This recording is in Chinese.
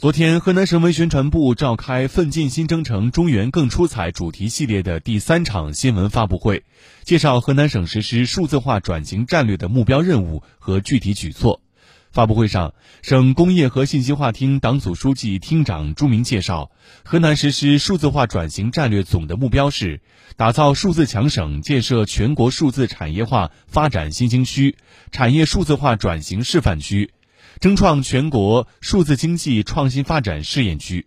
昨天，河南省委宣传部召开“奋进新征程，中原更出彩”主题系列的第三场新闻发布会，介绍河南省实施数字化转型战略的目标任务和具体举措。发布会上，省工业和信息化厅党组书记、厅长朱明介绍，河南实施数字化转型战略总的目标是打造数字强省，建设全国数字产业化发展新兴区、产业数字化转型示范区。争创全国数字经济创新发展试验区。